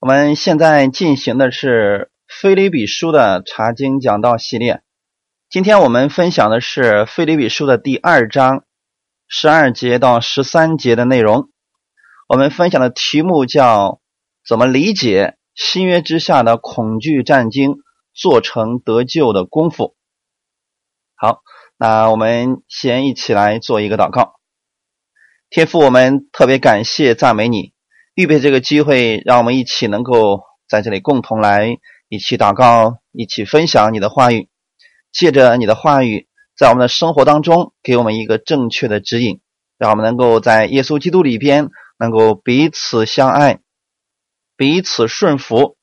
我们现在进行的是《菲利比书》的查经讲道系列。今天我们分享的是《菲利比书》的第二章十二节到十三节的内容。我们分享的题目叫“怎么理解新约之下的恐惧战经，做成得救的功夫”。好，那我们先一起来做一个祷告。天父，我们特别感谢赞美你。预备这个机会，让我们一起能够在这里共同来一起祷告，一起分享你的话语。借着你的话语，在我们的生活当中给我们一个正确的指引，让我们能够在耶稣基督里边能够彼此相爱，彼此顺服。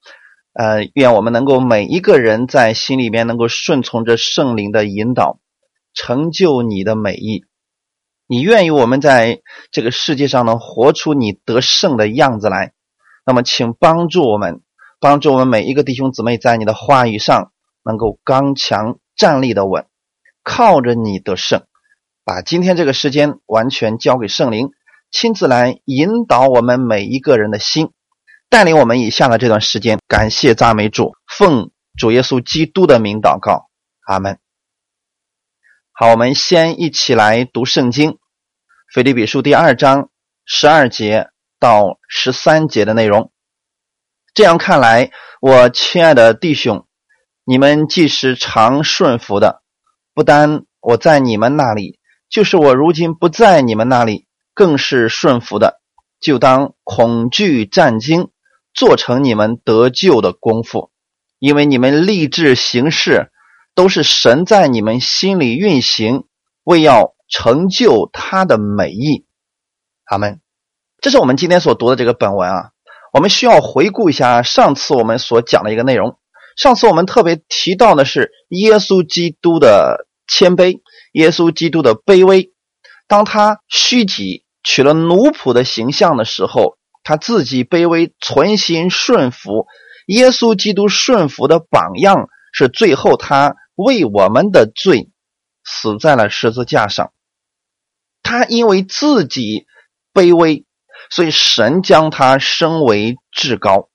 呃，愿我们能够每一个人在心里边能够顺从着圣灵的引导，成就你的美意。你愿意我们在这个世界上能活出你得胜的样子来，那么请帮助我们，帮助我们每一个弟兄姊妹在你的话语上能够刚强站立的稳，靠着你得胜，把今天这个时间完全交给圣灵，亲自来引导我们每一个人的心，带领我们以下的这段时间。感谢赞美主，奉主耶稣基督的名祷告，阿门。好，我们先一起来读圣经《腓立比书》第二章十二节到十三节的内容。这样看来，我亲爱的弟兄，你们既是常顺服的，不单我在你们那里，就是我如今不在你们那里，更是顺服的，就当恐惧战惊，做成你们得救的功夫，因为你们立志行事。都是神在你们心里运行，为要成就他的美意。阿门。这是我们今天所读的这个本文啊。我们需要回顾一下上次我们所讲的一个内容。上次我们特别提到的是耶稣基督的谦卑，耶稣基督的卑微。当他虚己取了奴仆的形象的时候，他自己卑微，存心顺服。耶稣基督顺服的榜样是最后他。为我们的罪死在了十字架上，他因为自己卑微，所以神将他升为至高。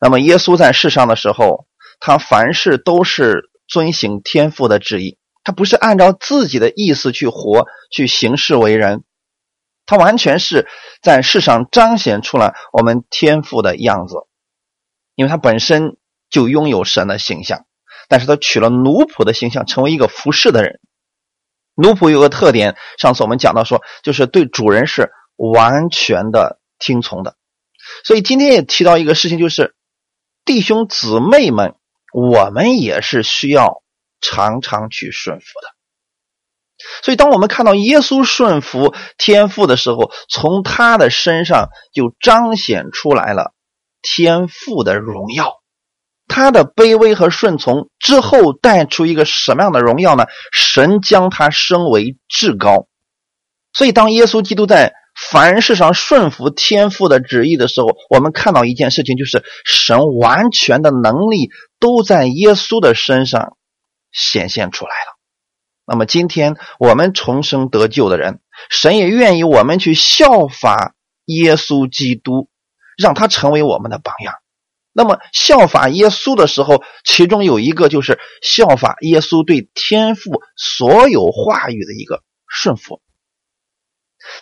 那么耶稣在世上的时候，他凡事都是遵行天父的旨意，他不是按照自己的意思去活、去行事为人，他完全是在世上彰显出了我们天父的样子，因为他本身就拥有神的形象。但是他取了奴仆的形象，成为一个服侍的人。奴仆有个特点，上次我们讲到说，就是对主人是完全的听从的。所以今天也提到一个事情，就是弟兄姊妹们，我们也是需要常常去顺服的。所以当我们看到耶稣顺服天父的时候，从他的身上就彰显出来了天父的荣耀。他的卑微和顺从之后带出一个什么样的荣耀呢？神将他升为至高，所以当耶稣基督在凡事上顺服天父的旨意的时候，我们看到一件事情，就是神完全的能力都在耶稣的身上显现出来了。那么今天我们重生得救的人，神也愿意我们去效法耶稣基督，让他成为我们的榜样。那么效法耶稣的时候，其中有一个就是效法耶稣对天父所有话语的一个顺服，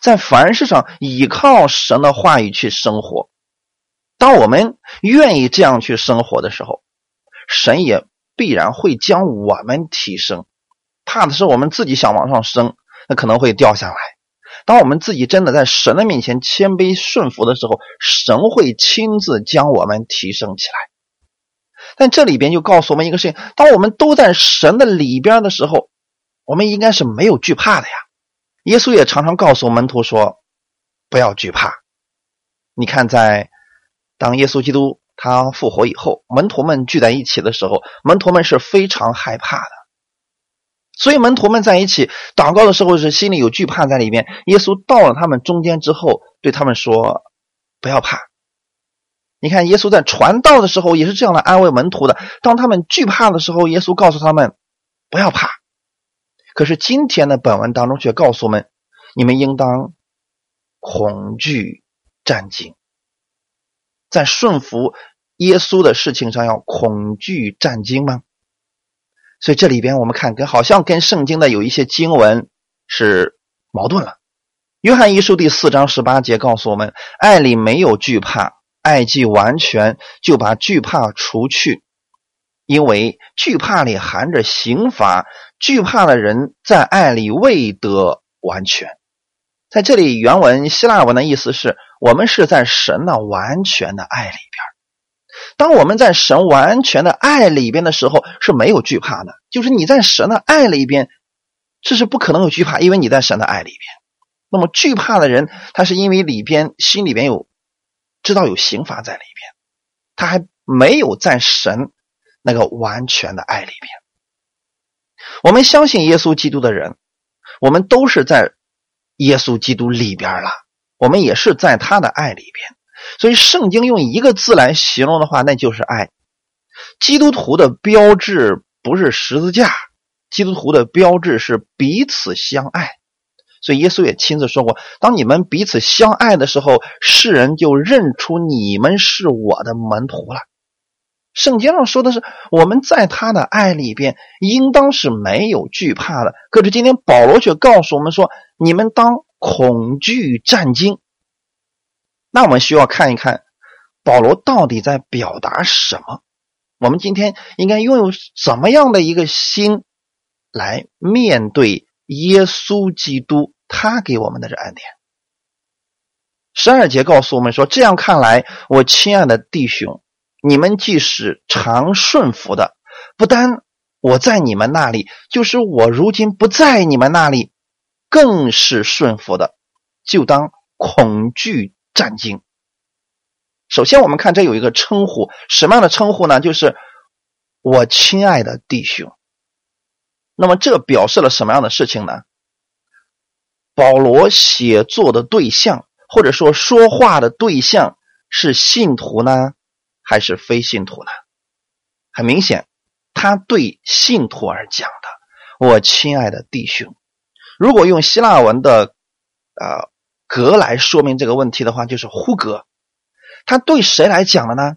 在凡事上依靠神的话语去生活。当我们愿意这样去生活的时候，神也必然会将我们提升。怕的是我们自己想往上升，那可能会掉下来。当我们自己真的在神的面前谦卑顺服的时候，神会亲自将我们提升起来。但这里边就告诉我们一个事情：当我们都在神的里边的时候，我们应该是没有惧怕的呀。耶稣也常常告诉门徒说：“不要惧怕。”你看，在当耶稣基督他复活以后，门徒们聚在一起的时候，门徒们是非常害怕的。所以门徒们在一起祷告的时候是心里有惧怕在里面。耶稣到了他们中间之后，对他们说：“不要怕。”你看，耶稣在传道的时候也是这样的安慰门徒的。当他们惧怕的时候，耶稣告诉他们：“不要怕。”可是今天的本文当中却告诉我们：“你们应当恐惧战惊。”在顺服耶稣的事情上要恐惧战惊吗？所以这里边我们看，跟好像跟圣经的有一些经文是矛盾了。约翰一书第四章十八节告诉我们：爱里没有惧怕，爱既完全，就把惧怕除去，因为惧怕里含着刑罚，惧怕的人在爱里未得完全。在这里，原文希腊文的意思是我们是在神的完全的爱里边。当我们在神完全的爱里边的时候，是没有惧怕的。就是你在神的爱里边，这是不可能有惧怕，因为你在神的爱里边。那么惧怕的人，他是因为里边心里边有知道有刑罚在里边，他还没有在神那个完全的爱里边。我们相信耶稣基督的人，我们都是在耶稣基督里边了，我们也是在他的爱里边。所以，圣经用一个字来形容的话，那就是爱。基督徒的标志不是十字架，基督徒的标志是彼此相爱。所以，耶稣也亲自说过：“当你们彼此相爱的时候，世人就认出你们是我的门徒了。”圣经上说的是，我们在他的爱里边，应当是没有惧怕的。可是今天保罗却告诉我们说：“你们当恐惧战惊。”那我们需要看一看保罗到底在表达什么？我们今天应该拥有怎么样的一个心来面对耶稣基督他给我们的这恩典？十二节告诉我们说：“这样看来，我亲爱的弟兄，你们既是常顺服的，不单我在你们那里，就是我如今不在你们那里，更是顺服的，就当恐惧。”战经。首先，我们看这有一个称呼，什么样的称呼呢？就是我亲爱的弟兄。那么，这表示了什么样的事情呢？保罗写作的对象，或者说说话的对象，是信徒呢，还是非信徒呢？很明显，他对信徒而讲的。我亲爱的弟兄，如果用希腊文的，呃。格来说明这个问题的话，就是呼格，他对谁来讲的呢？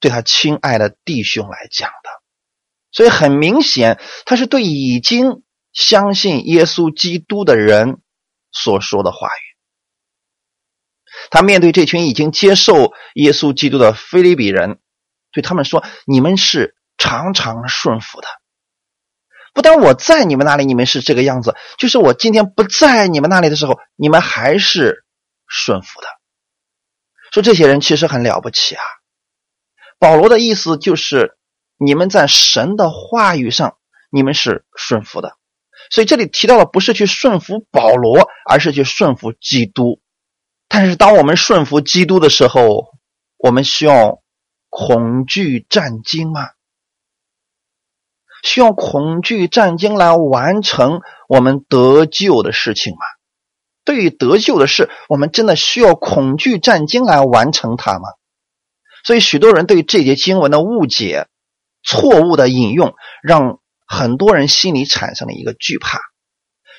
对他亲爱的弟兄来讲的。所以很明显，他是对已经相信耶稣基督的人所说的话语。他面对这群已经接受耶稣基督的菲利比人，对他们说：“你们是常常顺服的。”不但我在你们那里，你们是这个样子；就是我今天不在你们那里的时候，你们还是顺服的。说这些人其实很了不起啊。保罗的意思就是，你们在神的话语上，你们是顺服的。所以这里提到的不是去顺服保罗，而是去顺服基督。但是当我们顺服基督的时候，我们需要恐惧战惊吗？需要恐惧战经来完成我们得救的事情吗？对于得救的事，我们真的需要恐惧战经来完成它吗？所以，许多人对这节经文的误解、错误的引用，让很多人心里产生了一个惧怕。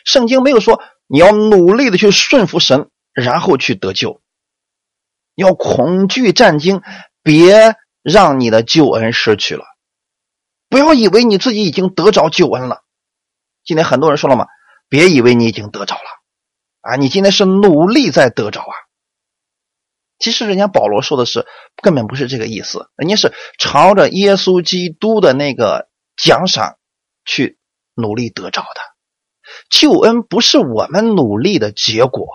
圣经没有说你要努力的去顺服神，然后去得救。要恐惧战经，别让你的救恩失去了。不要以为你自己已经得着救恩了。今天很多人说了嘛，别以为你已经得着了啊！你今天是努力在得着啊。其实人家保罗说的是根本不是这个意思，人家是朝着耶稣基督的那个奖赏去努力得着的。救恩不是我们努力的结果，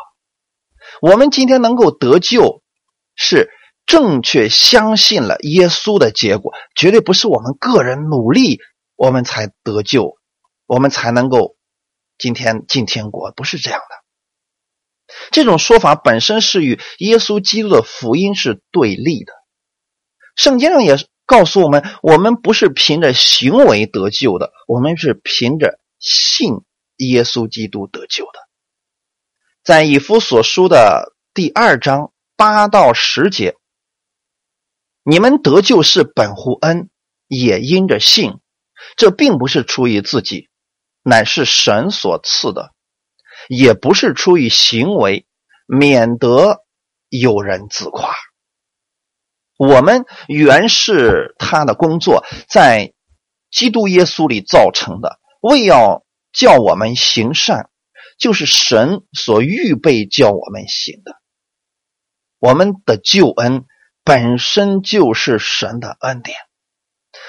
我们今天能够得救是。正确相信了耶稣的结果，绝对不是我们个人努力我们才得救，我们才能够今天进天国，不是这样的。这种说法本身是与耶稣基督的福音是对立的。圣经上也告诉我们，我们不是凭着行为得救的，我们是凭着信耶稣基督得救的。在以弗所书的第二章八到十节。你们得救是本乎恩，也因着信。这并不是出于自己，乃是神所赐的；也不是出于行为，免得有人自夸。我们原是他的工作，在基督耶稣里造成的，为要叫我们行善，就是神所预备叫我们行的。我们的救恩本身就是神的恩典。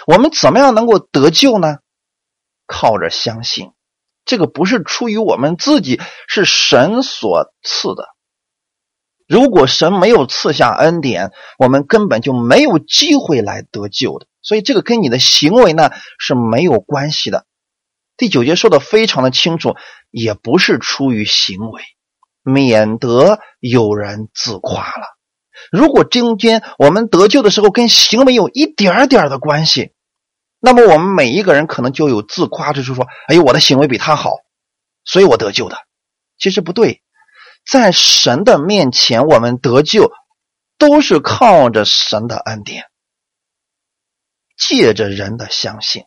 我们怎么样能够得救呢？靠着相信，这个不是出于我们自己，是神所赐的。如果神没有赐下恩典，我们根本就没有机会来得救的。所以这个跟你的行为呢是没有关系的。第九节说的非常的清楚，也不是出于行为，免得有人自夸了。如果中间我们得救的时候跟行为有一点点的关系，那么我们每一个人可能就有自夸之处，说：“哎呦，我的行为比他好，所以我得救的。”其实不对。在神的面前，我们得救都是靠着神的恩典，借着人的相信。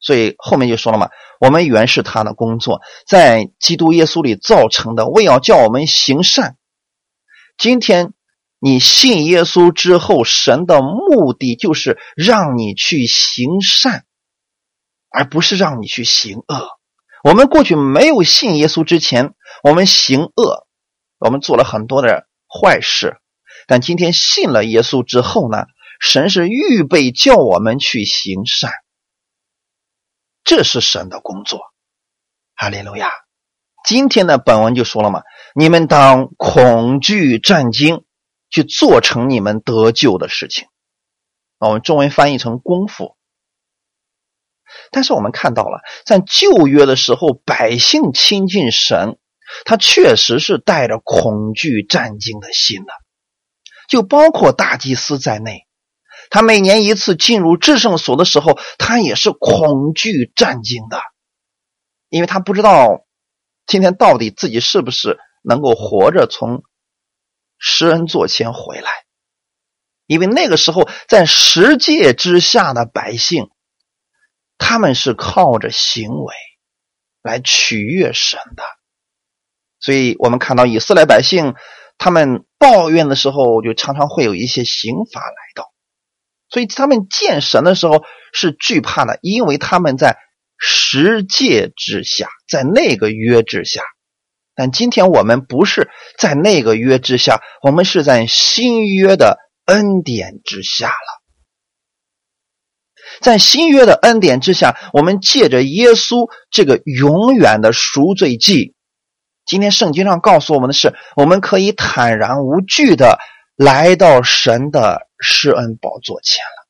所以后面就说了嘛，我们原是他的工作，在基督耶稣里造成的，为要叫我们行善。今天你信耶稣之后，神的目的就是让你去行善，而不是让你去行恶。我们过去没有信耶稣之前。我们行恶，我们做了很多的坏事，但今天信了耶稣之后呢？神是预备叫我们去行善，这是神的工作。哈利路亚！今天的本文就说了嘛，你们当恐惧战惊，去做成你们得救的事情。我们中文翻译成功夫。但是我们看到了，在旧约的时候，百姓亲近神。他确实是带着恐惧战惊的心的，就包括大祭司在内。他每年一次进入至圣所的时候，他也是恐惧战惊的，因为他不知道今天到底自己是不是能够活着从施恩座前回来。因为那个时候在十诫之下的百姓，他们是靠着行为来取悦神的。所以我们看到以色列百姓，他们抱怨的时候，就常常会有一些刑罚来到。所以他们见神的时候是惧怕的，因为他们在十诫之下，在那个约之下。但今天我们不是在那个约之下，我们是在新约的恩典之下了。在新约的恩典之下，我们借着耶稣这个永远的赎罪祭。今天圣经上告诉我们的是，我们可以坦然无惧的来到神的施恩宝座前了。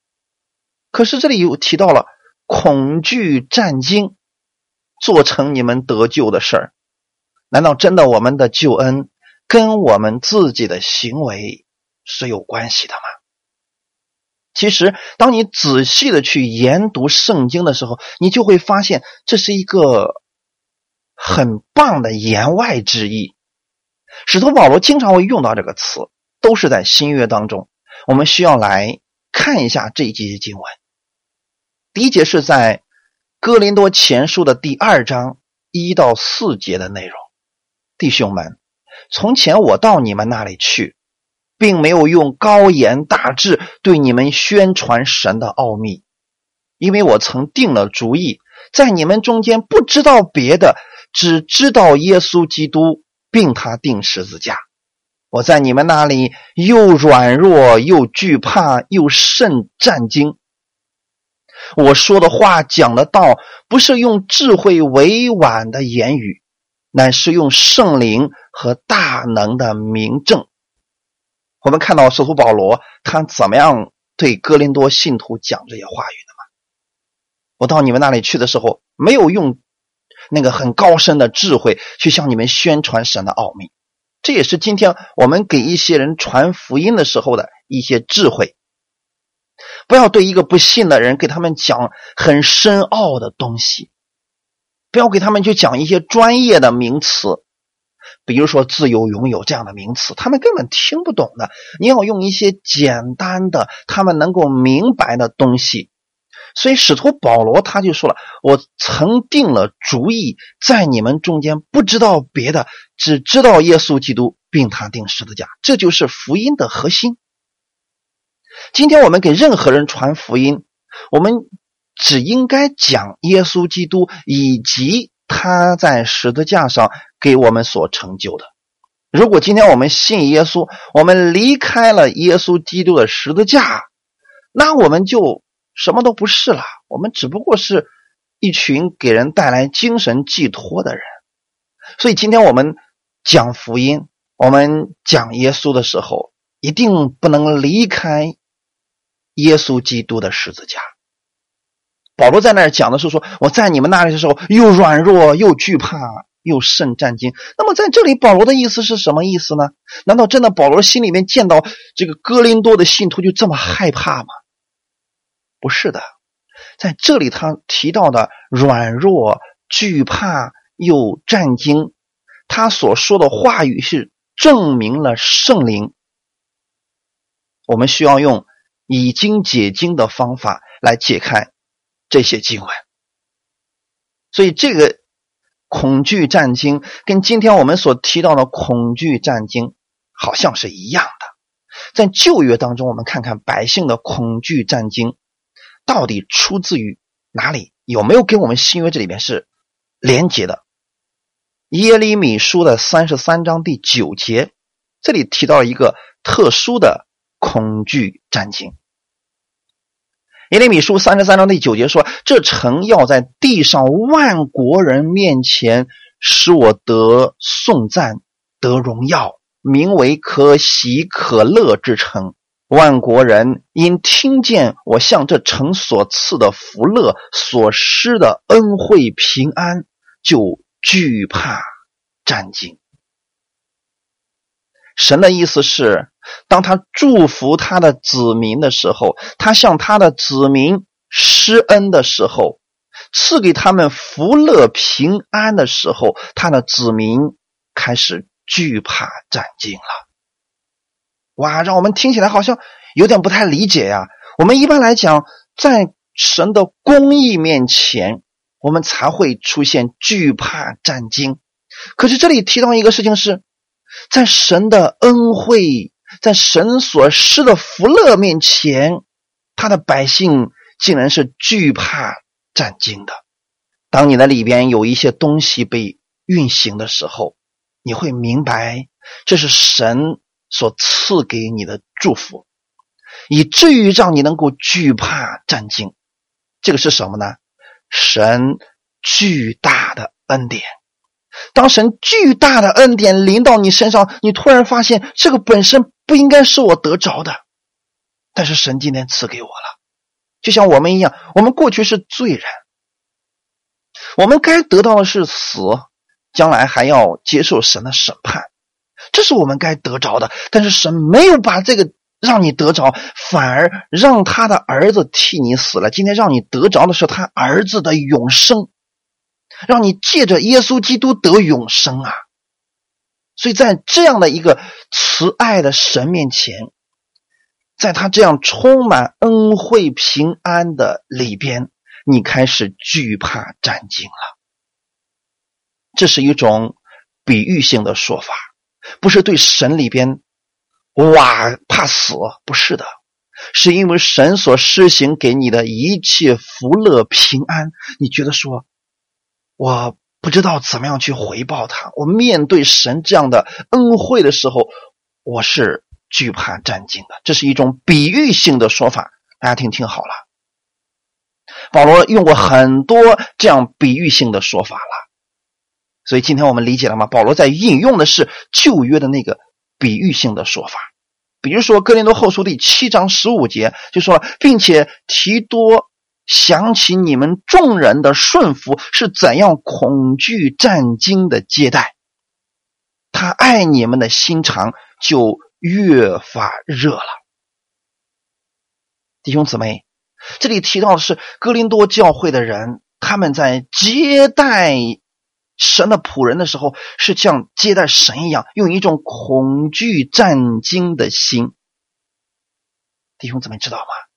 可是这里又提到了恐惧战惊，做成你们得救的事儿，难道真的我们的救恩跟我们自己的行为是有关系的吗？其实，当你仔细的去研读圣经的时候，你就会发现这是一个。很棒的言外之意，使徒保罗经常会用到这个词，都是在新约当中。我们需要来看一下这一节经文。第一节是在哥林多前书的第二章一到四节的内容。弟兄们，从前我到你们那里去，并没有用高言大志对你们宣传神的奥秘，因为我曾定了主意，在你们中间不知道别的。只知道耶稣基督，并他定十字架。我在你们那里又软弱又惧怕又甚战惊。我说的话讲的道，不是用智慧委婉的言语，乃是用圣灵和大能的明证。我们看到使徒保罗他怎么样对哥林多信徒讲这些话语的吗？我到你们那里去的时候，没有用。那个很高深的智慧，去向你们宣传神的奥秘，这也是今天我们给一些人传福音的时候的一些智慧。不要对一个不信的人给他们讲很深奥的东西，不要给他们去讲一些专业的名词，比如说自由拥有这样的名词，他们根本听不懂的。你要用一些简单的，他们能够明白的东西。所以，使徒保罗他就说了：“我曾定了主意，在你们中间不知道别的，只知道耶稣基督，并他定十字架。这就是福音的核心。今天我们给任何人传福音，我们只应该讲耶稣基督以及他在十字架上给我们所成就的。如果今天我们信耶稣，我们离开了耶稣基督的十字架，那我们就什么都不是了。我们只不过是一群给人带来精神寄托的人。所以今天我们讲福音，我们讲耶稣的时候，一定不能离开耶稣基督的十字架。保罗在那儿讲的是说，我在你们那里的时候，又软弱又惧怕。又甚战惊。那么在这里，保罗的意思是什么意思呢？难道真的保罗心里面见到这个哥林多的信徒就这么害怕吗？不是的，在这里他提到的软弱、惧怕又战惊，他所说的话语是证明了圣灵。我们需要用以经解经的方法来解开这些经文，所以这个。恐惧战经跟今天我们所提到的恐惧战经好像是一样的。在旧约当中，我们看看百姓的恐惧战经到底出自于哪里？有没有跟我们新约这里边是连结的？耶利米书的三十三章第九节，这里提到了一个特殊的恐惧战经。耶利米书三十三章第九节说：“这城要在地上万国人面前使我得颂赞、得荣耀，名为可喜可乐之城。万国人因听见我向这城所赐的福乐、所施的恩惠、平安，就惧怕战惊。”神的意思是，当他祝福他的子民的时候，他向他的子民施恩的时候，赐给他们福乐平安的时候，他的子民开始惧怕战惊了。哇，让我们听起来好像有点不太理解呀。我们一般来讲，在神的公义面前，我们才会出现惧怕战惊。可是这里提到一个事情是。在神的恩惠，在神所施的福乐面前，他的百姓竟然是惧怕战惊的。当你的里边有一些东西被运行的时候，你会明白这是神所赐给你的祝福，以至于让你能够惧怕战惊。这个是什么呢？神巨大的恩典。当神巨大的恩典临到你身上，你突然发现这个本身不应该是我得着的，但是神今天赐给我了。就像我们一样，我们过去是罪人，我们该得到的是死，将来还要接受神的审判，这是我们该得着的。但是神没有把这个让你得着，反而让他的儿子替你死了。今天让你得着的是他儿子的永生。让你借着耶稣基督得永生啊！所以在这样的一个慈爱的神面前，在他这样充满恩惠平安的里边，你开始惧怕战惊了。这是一种比喻性的说法，不是对神里边哇怕死，不是的，是因为神所施行给你的一切福乐平安，你觉得说。我不知道怎么样去回报他。我面对神这样的恩惠的时候，我是惧怕战惊的。这是一种比喻性的说法，大家听听好了。保罗用过很多这样比喻性的说法了，所以今天我们理解了吗？保罗在引用的是旧约的那个比喻性的说法，比如说哥林多后书第七章十五节就说，并且提多。想起你们众人的顺服是怎样恐惧战惊的接待，他爱你们的心肠就越发热了。弟兄姊妹，这里提到的是哥林多教会的人，他们在接待神的仆人的时候，是像接待神一样，用一种恐惧战惊的心。弟兄姊妹，知道吗？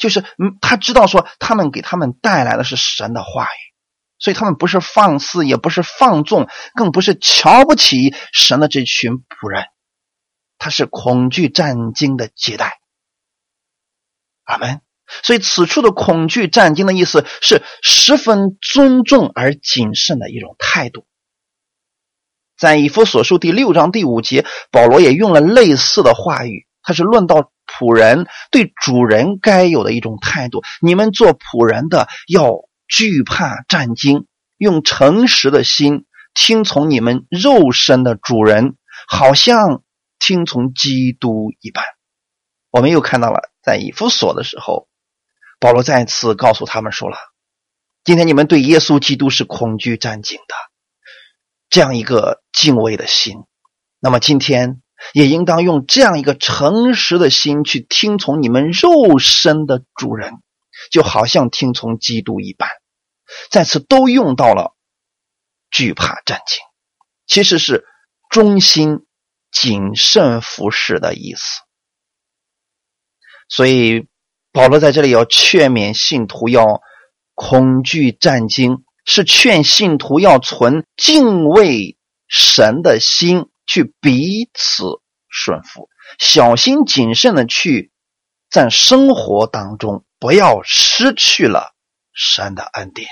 就是，嗯，他知道说他们给他们带来的是神的话语，所以他们不是放肆，也不是放纵，更不是瞧不起神的这群仆人，他是恐惧战惊的接待。阿门。所以此处的恐惧战惊的意思是十分尊重而谨慎的一种态度。在以弗所书第六章第五节，保罗也用了类似的话语，他是论到仆人对主人该有的一种态度。你们做仆人的要惧怕战惊，用诚实的心听从你们肉身的主人，好像听从基督一般。我们又看到了在以弗所的时候。保罗再次告诉他们说了：“今天你们对耶稣基督是恐惧战惊的，这样一个敬畏的心，那么今天也应当用这样一个诚实的心去听从你们肉身的主人，就好像听从基督一般。再次都用到了惧怕战惊，其实是忠心谨慎服侍的意思。所以。”保罗在这里要劝勉信徒要恐惧战惊，是劝信徒要存敬畏神的心，去彼此顺服，小心谨慎的去在生活当中不要失去了神的恩典。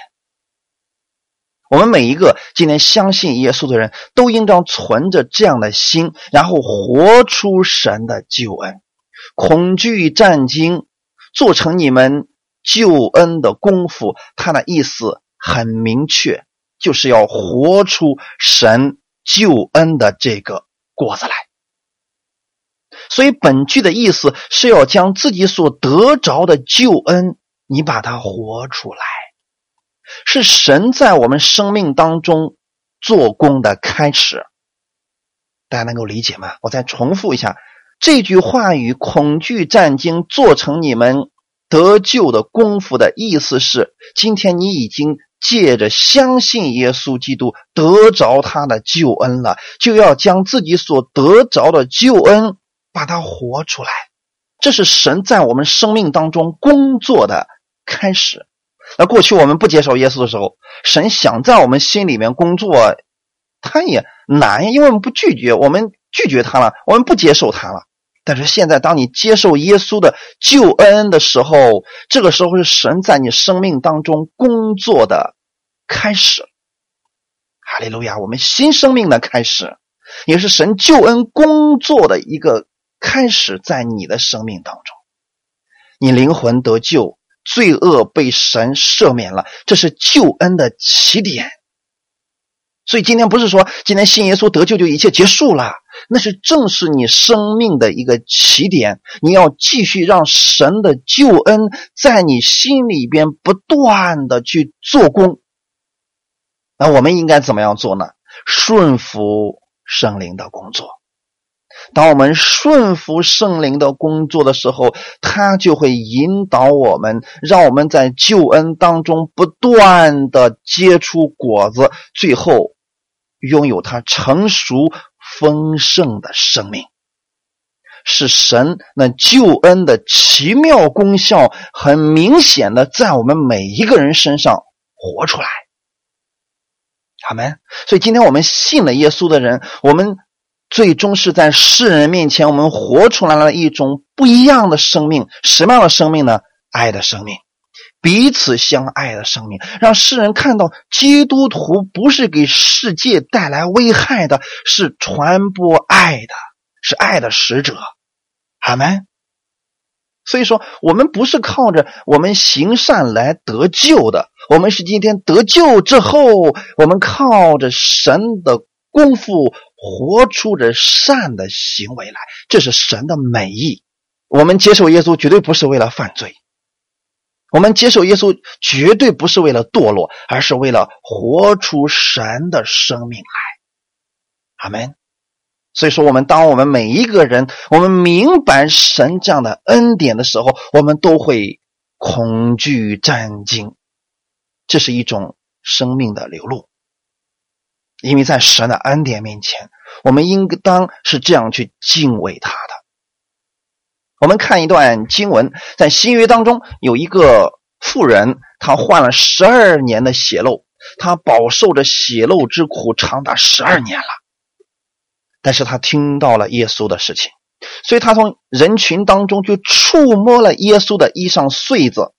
我们每一个今天相信耶稣的人都应当存着这样的心，然后活出神的救恩，恐惧战惊。做成你们救恩的功夫，他的意思很明确，就是要活出神救恩的这个果子来。所以本句的意思是要将自己所得着的救恩，你把它活出来，是神在我们生命当中做工的开始。大家能够理解吗？我再重复一下。这句话语“恐惧战惊”做成你们得救的功夫的意思是：今天你已经借着相信耶稣基督得着他的救恩了，就要将自己所得着的救恩把它活出来。这是神在我们生命当中工作的开始。那过去我们不接受耶稣的时候，神想在我们心里面工作，他也难，因为我们不拒绝，我们拒绝他了，我们不接受他了。但是现在，当你接受耶稣的救恩的时候，这个时候是神在你生命当中工作的开始。哈利路亚！我们新生命的开始，也是神救恩工作的一个开始，在你的生命当中，你灵魂得救，罪恶被神赦免了，这是救恩的起点。所以今天不是说今天信耶稣得救就一切结束了。那是正是你生命的一个起点，你要继续让神的救恩在你心里边不断的去做工。那我们应该怎么样做呢？顺服圣灵的工作。当我们顺服圣灵的工作的时候，他就会引导我们，让我们在救恩当中不断的结出果子，最后拥有他成熟。丰盛的生命是神那救恩的奇妙功效，很明显的在我们每一个人身上活出来。好没。所以今天我们信了耶稣的人，我们最终是在世人面前，我们活出来了一种不一样的生命。什么样的生命呢？爱的生命。彼此相爱的生命，让世人看到基督徒不是给世界带来危害的，是传播爱的，是爱的使者。阿门。所以说，我们不是靠着我们行善来得救的，我们是今天得救之后，我们靠着神的功夫，活出着善的行为来，这是神的美意。我们接受耶稣，绝对不是为了犯罪。我们接受耶稣绝对不是为了堕落，而是为了活出神的生命来。阿门。所以说，我们当我们每一个人，我们明白神这样的恩典的时候，我们都会恐惧战惊。这是一种生命的流露，因为在神的恩典面前，我们应当是这样去敬畏他的。我们看一段经文，在新约当中有一个妇人，她患了十二年的血漏，她饱受着血漏之苦长达十二年了。但是她听到了耶稣的事情，所以她从人群当中就触摸了耶稣的衣裳穗子，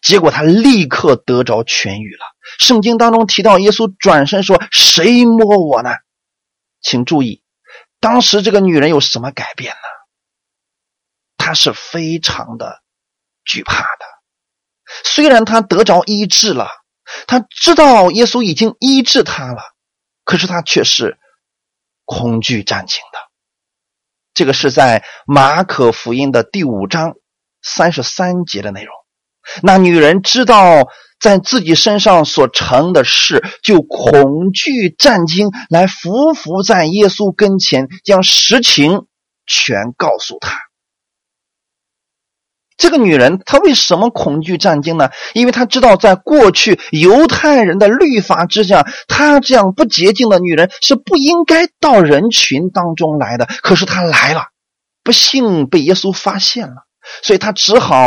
结果她立刻得着痊愈了。圣经当中提到耶稣转身说：“谁摸我呢？”请注意，当时这个女人有什么改变呢？他是非常的惧怕的。虽然他得着医治了，他知道耶稣已经医治他了，可是他却是恐惧战惊的。这个是在马可福音的第五章三十三节的内容。那女人知道在自己身上所成的事，就恐惧战惊，来伏伏在耶稣跟前，将实情全告诉他。这个女人她为什么恐惧战惊呢？因为她知道，在过去犹太人的律法之下，她这样不洁净的女人是不应该到人群当中来的。可是她来了，不幸被耶稣发现了，所以她只好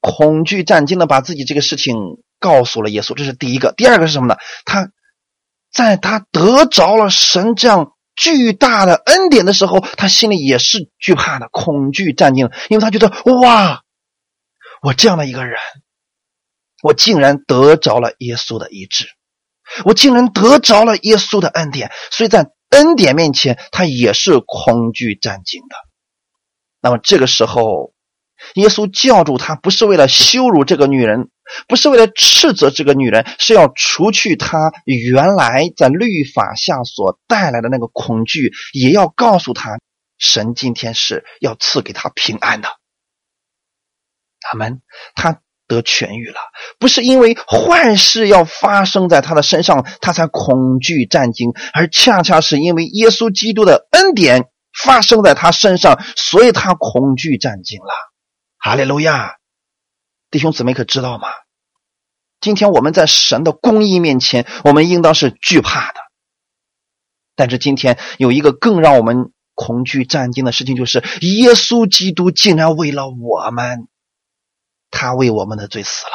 恐惧战惊的把自己这个事情告诉了耶稣。这是第一个。第二个是什么呢？她在她得着了神这样巨大的恩典的时候，她心里也是惧怕的，恐惧战惊，因为她觉得哇。我这样的一个人，我竟然得着了耶稣的医治，我竟然得着了耶稣的恩典，所以在恩典面前，他也是恐惧战惊的。那么这个时候，耶稣叫住他，不是为了羞辱这个女人，不是为了斥责这个女人，是要除去他原来在律法下所带来的那个恐惧，也要告诉他，神今天是要赐给他平安的。他们，他得痊愈了，不是因为坏事要发生在他的身上，他才恐惧战惊，而恰恰是因为耶稣基督的恩典发生在他身上，所以他恐惧战惊了。哈利路亚，弟兄姊妹可知道吗？今天我们在神的公义面前，我们应当是惧怕的。但是今天有一个更让我们恐惧战惊的事情，就是耶稣基督竟然为了我们。他为我们的罪死了，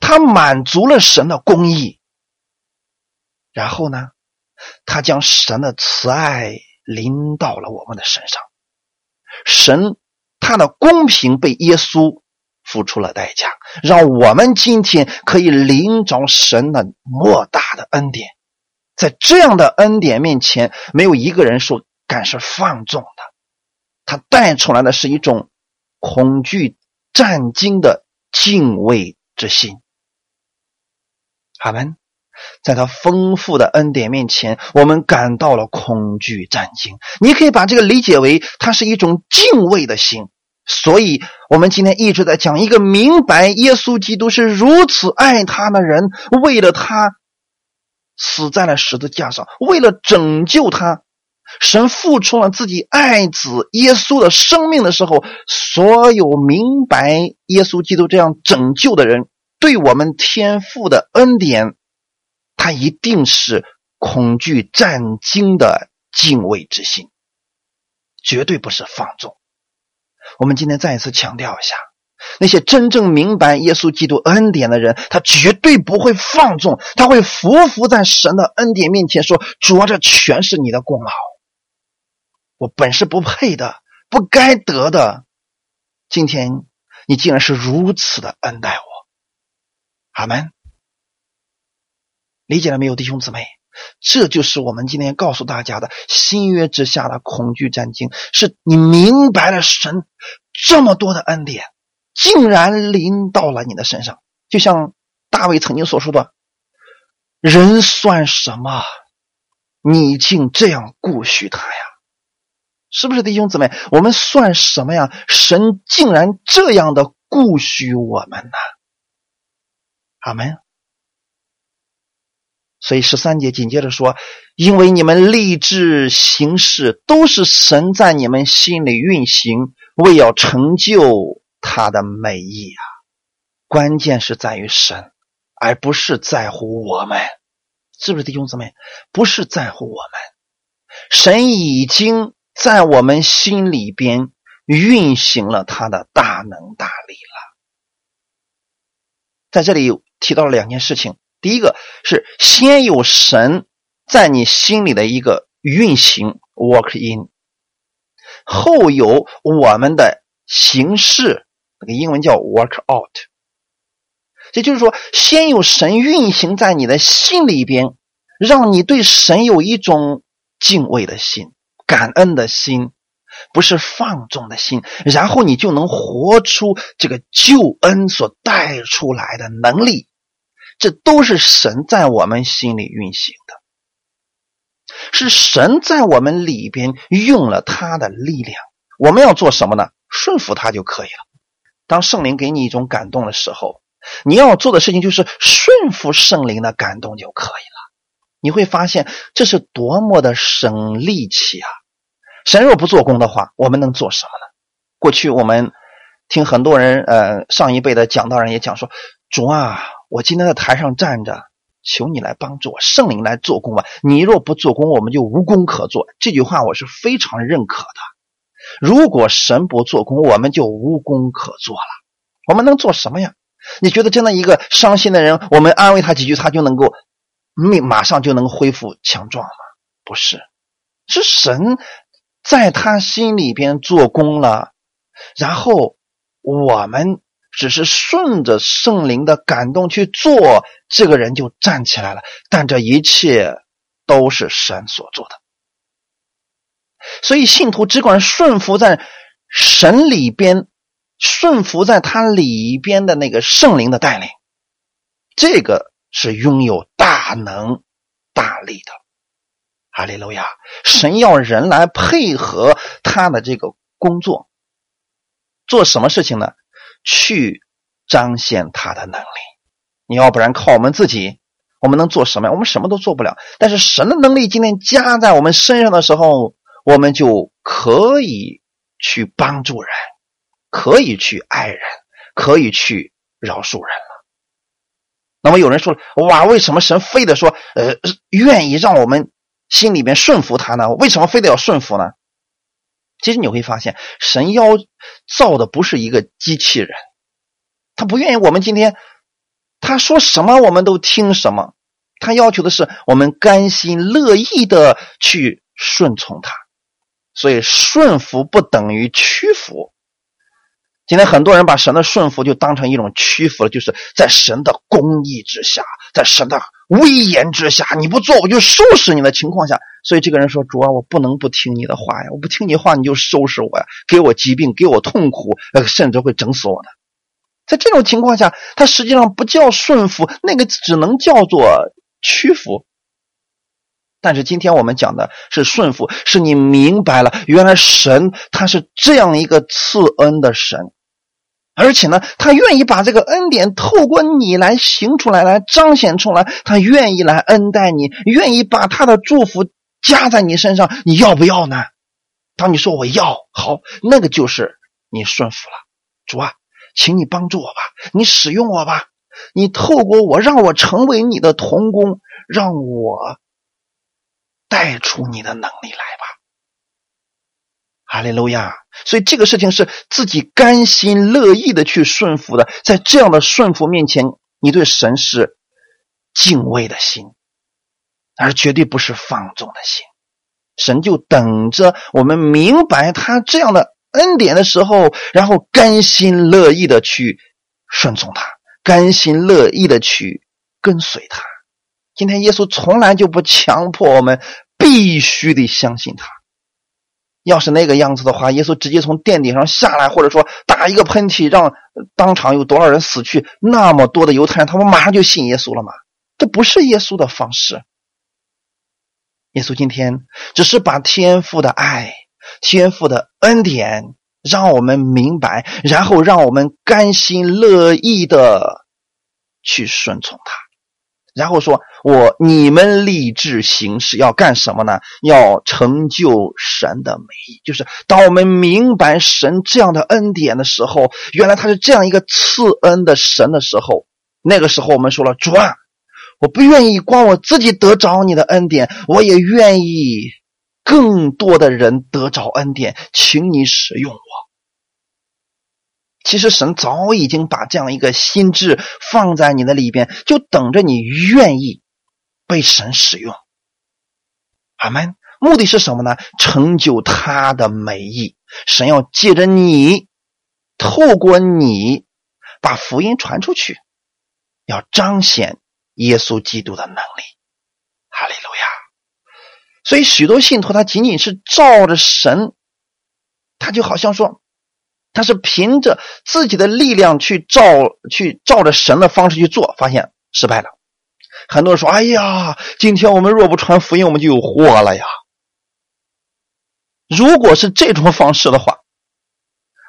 他满足了神的公义，然后呢，他将神的慈爱临到了我们的身上，神他的公平被耶稣付出了代价，让我们今天可以领着神的莫大的恩典，在这样的恩典面前，没有一个人说敢是放纵的，他带出来的是一种恐惧。战惊的敬畏之心，阿门。在他丰富的恩典面前，我们感到了恐惧战惊。你可以把这个理解为，它是一种敬畏的心。所以，我们今天一直在讲一个明白：耶稣基督是如此爱他的人，为了他死在了十字架上，为了拯救他。神付出了自己爱子耶稣的生命的时候，所有明白耶稣基督这样拯救的人，对我们天赋的恩典，他一定是恐惧战惊的敬畏之心，绝对不是放纵。我们今天再一次强调一下，那些真正明白耶稣基督恩典的人，他绝对不会放纵，他会匍匐在神的恩典面前说：“主啊，这全是你的功劳。”我本是不配的，不该得的，今天你竟然是如此的恩待我，阿门。理解了没有，弟兄姊妹？这就是我们今天告诉大家的新约之下的恐惧战惊，是你明白了神这么多的恩典，竟然临到了你的身上，就像大卫曾经所说的：“人算什么？你竟这样顾恤他呀？”是不是弟兄姊妹？我们算什么呀？神竟然这样的顾许我们呢？阿门。所以十三节紧接着说：“因为你们立志行事，都是神在你们心里运行，为要成就他的美意啊！关键是在于神，而不是在乎我们。是不是弟兄姊妹？不是在乎我们，神已经。”在我们心里边运行了他的大能大力了。在这里提到了两件事情，第一个是先有神在你心里的一个运行 work in，后有我们的形式，那个英文叫 work out。也就是说，先有神运行在你的心里边，让你对神有一种敬畏的心、感恩的心，不是放纵的心，然后你就能活出这个救恩所带出来的能力。这都是神在我们心里运行的，是神在我们里边用了他的力量。我们要做什么呢？顺服他就可以了。当圣灵给你一种感动的时候。你要做的事情就是顺服圣灵的感动就可以了。你会发现这是多么的省力气啊！神若不做工的话，我们能做什么呢？过去我们听很多人，呃，上一辈的讲道人也讲说：“主啊，我今天在台上站着，求你来帮助我，圣灵来做工吧。你若不做工，我们就无功可做。”这句话我是非常认可的。如果神不做工，我们就无功可做了。我们能做什么呀？你觉得真的一个伤心的人，我们安慰他几句，他就能够马马上就能恢复强壮吗？不是，是神在他心里边做工了，然后我们只是顺着圣灵的感动去做，这个人就站起来了。但这一切都是神所做的，所以信徒只管顺服在神里边。顺服在他里边的那个圣灵的带领，这个是拥有大能大力的。哈利路亚！神要人来配合他的这个工作，做什么事情呢？去彰显他的能力。你要不然靠我们自己，我们能做什么？我们什么都做不了。但是神的能力今天加在我们身上的时候，我们就可以去帮助人。可以去爱人，可以去饶恕人了。那么有人说了，哇，为什么神非得说，呃，愿意让我们心里面顺服他呢？为什么非得要顺服呢？其实你会发现，神要造的不是一个机器人，他不愿意我们今天他说什么我们都听什么，他要求的是我们甘心乐意的去顺从他。所以顺服不等于屈服。今天很多人把神的顺服就当成一种屈服了，就是在神的公义之下，在神的威严之下，你不做我就收拾你的情况下，所以这个人说：“主啊，我不能不听你的话呀！我不听你话，你就收拾我呀，给我疾病，给我痛苦，呃，甚至会整死我的。”在这种情况下，他实际上不叫顺服，那个只能叫做屈服。但是今天我们讲的是顺服，是你明白了，原来神他是这样一个赐恩的神，而且呢，他愿意把这个恩典透过你来行出来，来彰显出来，他愿意来恩待你，愿意把他的祝福加在你身上，你要不要呢？当你说我要，好，那个就是你顺服了。主啊，请你帮助我吧，你使用我吧，你透过我让我成为你的童工，让我。带出你的能力来吧，哈利路亚！所以这个事情是自己甘心乐意的去顺服的，在这样的顺服面前，你对神是敬畏的心，而绝对不是放纵的心。神就等着我们明白他这样的恩典的时候，然后甘心乐意的去顺从他，甘心乐意的去跟随他。今天耶稣从来就不强迫我们必须得相信他。要是那个样子的话，耶稣直接从殿顶上下来，或者说打一个喷嚏，让当场有多少人死去，那么多的犹太人，他们马上就信耶稣了吗？这不是耶稣的方式。耶稣今天只是把天父的爱、天父的恩典让我们明白，然后让我们甘心乐意的去顺从他。然后说：“我你们立志行事要干什么呢？要成就神的美意。就是当我们明白神这样的恩典的时候，原来他是这样一个赐恩的神的时候，那个时候我们说了：主啊，我不愿意光我自己得着你的恩典，我也愿意更多的人得着恩典，请你使用我。”其实神早已经把这样一个心智放在你的里边，就等着你愿意被神使用。阿门。目的是什么呢？成就他的美意。神要借着你，透过你，把福音传出去，要彰显耶稣基督的能力。哈利路亚！所以许多信徒他仅仅是照着神，他就好像说，他是凭着自己的力量去照，去照着神的方式去做，发现失败了。很多人说：“哎呀，今天我们若不传福音，我们就有祸了呀。”如果是这种方式的话，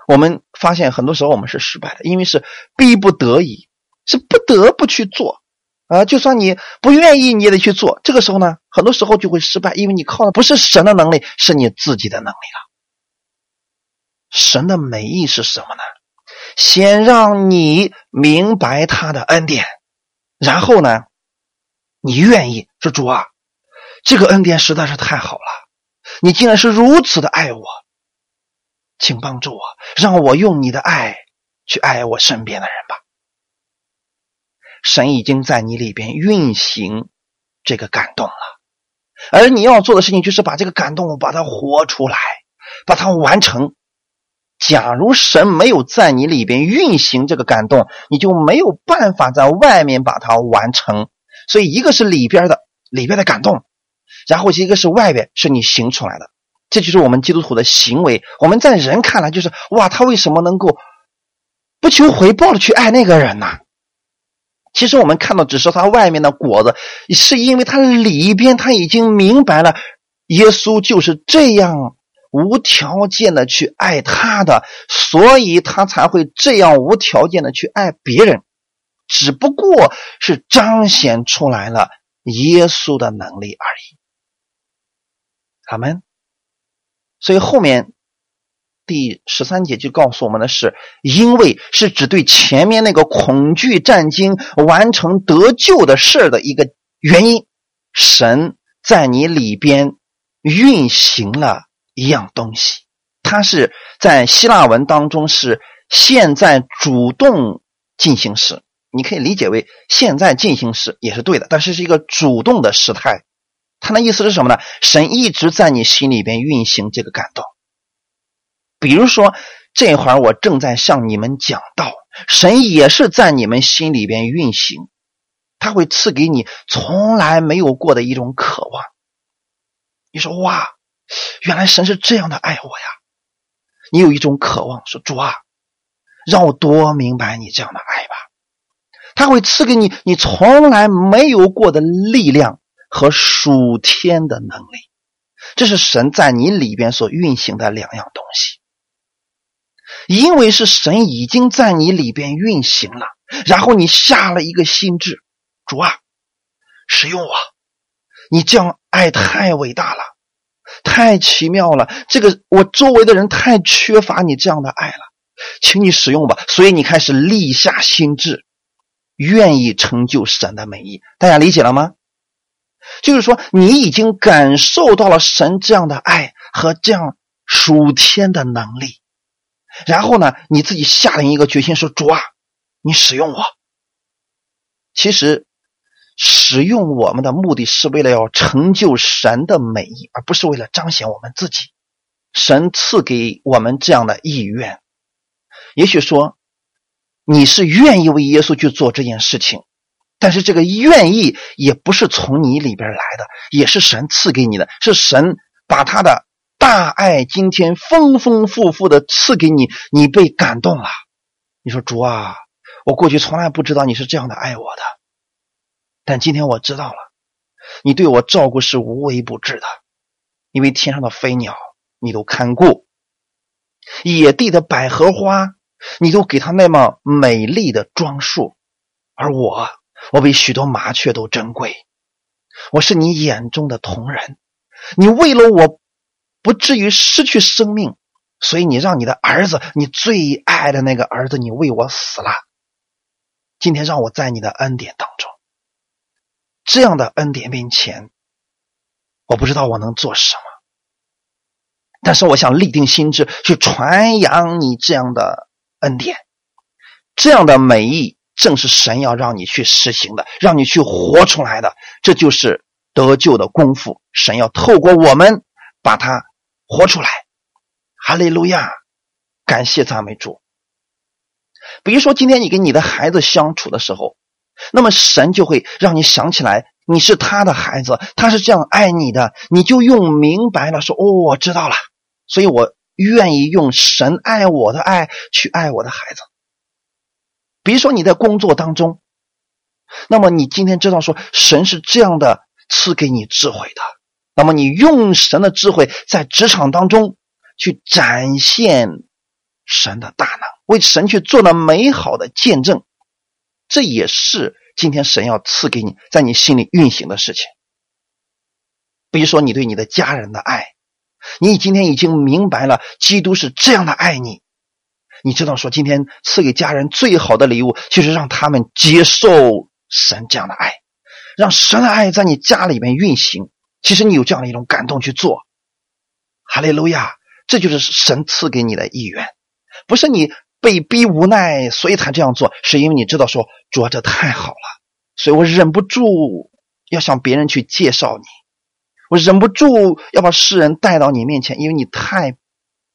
我们发现很多时候我们是失败的，因为是逼不得已，是不得不去做啊。就算你不愿意，你也得去做。这个时候呢，很多时候就会失败，因为你靠的不是神的能力，是你自己的能力了。神的美意是什么呢？先让你明白他的恩典，然后呢？你愿意说主啊，这个恩典实在是太好了，你竟然是如此的爱我，请帮助我，让我用你的爱去爱我身边的人吧。神已经在你里边运行这个感动了，而你要做的事情就是把这个感动把它活出来，把它完成。假如神没有在你里边运行这个感动，你就没有办法在外面把它完成。所以，一个是里边的里边的感动，然后一个是外边是你行出来的，这就是我们基督徒的行为。我们在人看来就是哇，他为什么能够不求回报的去爱那个人呢？其实我们看到只是他外面的果子，是因为他里边他已经明白了，耶稣就是这样无条件的去爱他的，所以他才会这样无条件的去爱别人。只不过是彰显出来了耶稣的能力而已。阿门。所以后面第十三节就告诉我们的是，因为是只对前面那个恐惧战经完成得救的事的一个原因，神在你里边运行了一样东西，它是在希腊文当中是现在主动进行时。你可以理解为现在进行时也是对的，但是是一个主动的时态。他的意思是什么呢？神一直在你心里边运行这个感动。比如说这会儿我正在向你们讲道，神也是在你们心里边运行，他会赐给你从来没有过的一种渴望。你说哇，原来神是这样的爱我呀！你有一种渴望，说主啊，让我多明白你这样的爱吧。他会赐给你你从来没有过的力量和属天的能力，这是神在你里边所运行的两样东西。因为是神已经在你里边运行了，然后你下了一个心智，主啊，使用我，你这样爱太伟大了，太奇妙了，这个我周围的人太缺乏你这样的爱了，请你使用吧。所以你开始立下心智。愿意成就神的美意，大家理解了吗？就是说，你已经感受到了神这样的爱和这样属天的能力，然后呢，你自己下了一个决心，说：“主啊，你使用我。”其实，使用我们的目的是为了要成就神的美意，而不是为了彰显我们自己。神赐给我们这样的意愿，也许说。你是愿意为耶稣去做这件事情，但是这个愿意也不是从你里边来的，也是神赐给你的，是神把他的大爱今天丰丰富富的赐给你，你被感动了。你说主啊，我过去从来不知道你是这样的爱我的，但今天我知道了，你对我照顾是无微不至的，因为天上的飞鸟你都看顾，野地的百合花。你都给它那么美丽的装束，而我，我比许多麻雀都珍贵。我是你眼中的同人，你为了我不至于失去生命，所以你让你的儿子，你最爱的那个儿子，你为我死了。今天让我在你的恩典当中，这样的恩典面前，我不知道我能做什么，但是我想立定心志去传扬你这样的。恩典，这样的美意正是神要让你去实行的，让你去活出来的。这就是得救的功夫，神要透过我们把它活出来。哈利路亚，感谢赞美主。比如说，今天你跟你的孩子相处的时候，那么神就会让你想起来，你是他的孩子，他是这样爱你的，你就用明白了说：“哦，我知道了。”所以我愿意用神爱我的爱去爱我的孩子。比如说你在工作当中，那么你今天知道说神是这样的赐给你智慧的，那么你用神的智慧在职场当中去展现神的大能，为神去做了美好的见证，这也是今天神要赐给你在你心里运行的事情。比如说你对你的家人的爱，你今天已经明白了基督是这样的爱你。你知道说，今天赐给家人最好的礼物，就是让他们接受神这样的爱，让神的爱在你家里面运行。其实你有这样的一种感动去做，哈利路亚，这就是神赐给你的意愿，不是你被逼无奈所以才这样做，是因为你知道说，主这太好了，所以我忍不住要向别人去介绍你，我忍不住要把世人带到你面前，因为你太。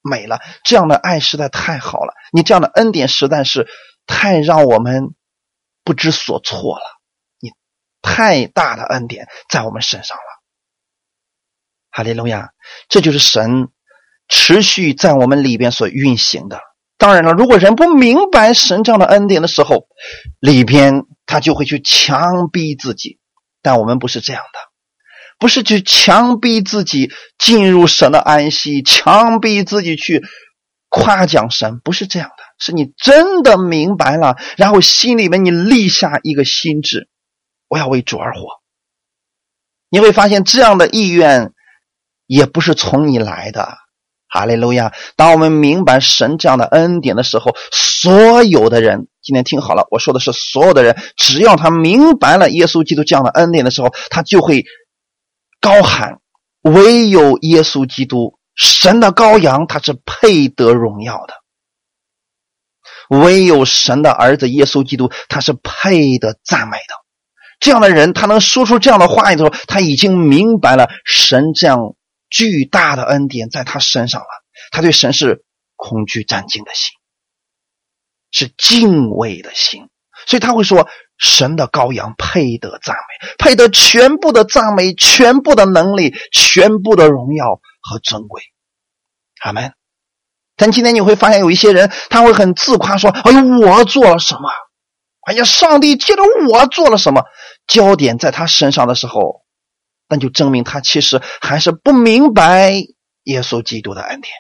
美了，这样的爱实在太好了。你这样的恩典实在是太让我们不知所措了。你太大的恩典在我们身上了，哈利路亚！这就是神持续在我们里边所运行的。当然了，如果人不明白神这样的恩典的时候，里边他就会去强逼自己。但我们不是这样的。不是去强逼自己进入神的安息，强逼自己去夸奖神，不是这样的。是你真的明白了，然后心里面你立下一个心志，我要为主而活。你会发现这样的意愿也不是从你来的。哈利路亚！当我们明白神这样的恩典的时候，所有的人今天听好了，我说的是所有的人，只要他明白了耶稣基督这样的恩典的时候，他就会。高喊：“唯有耶稣基督，神的羔羊，他是配得荣耀的；唯有神的儿子耶稣基督，他是配得赞美的。”这样的人，他能说出这样的话的时候，他已经明白了神这样巨大的恩典在他身上了。他对神是恐惧战惊的心，是敬畏的心，所以他会说。神的羔羊配得赞美，配得全部的赞美，全部的能力，全部的荣耀和尊贵。阿门。但今天你会发现，有一些人他会很自夸说：“哎呦，我做了什么？哎呀，上帝借着我做了什么？”焦点在他身上的时候，那就证明他其实还是不明白耶稣基督的恩典。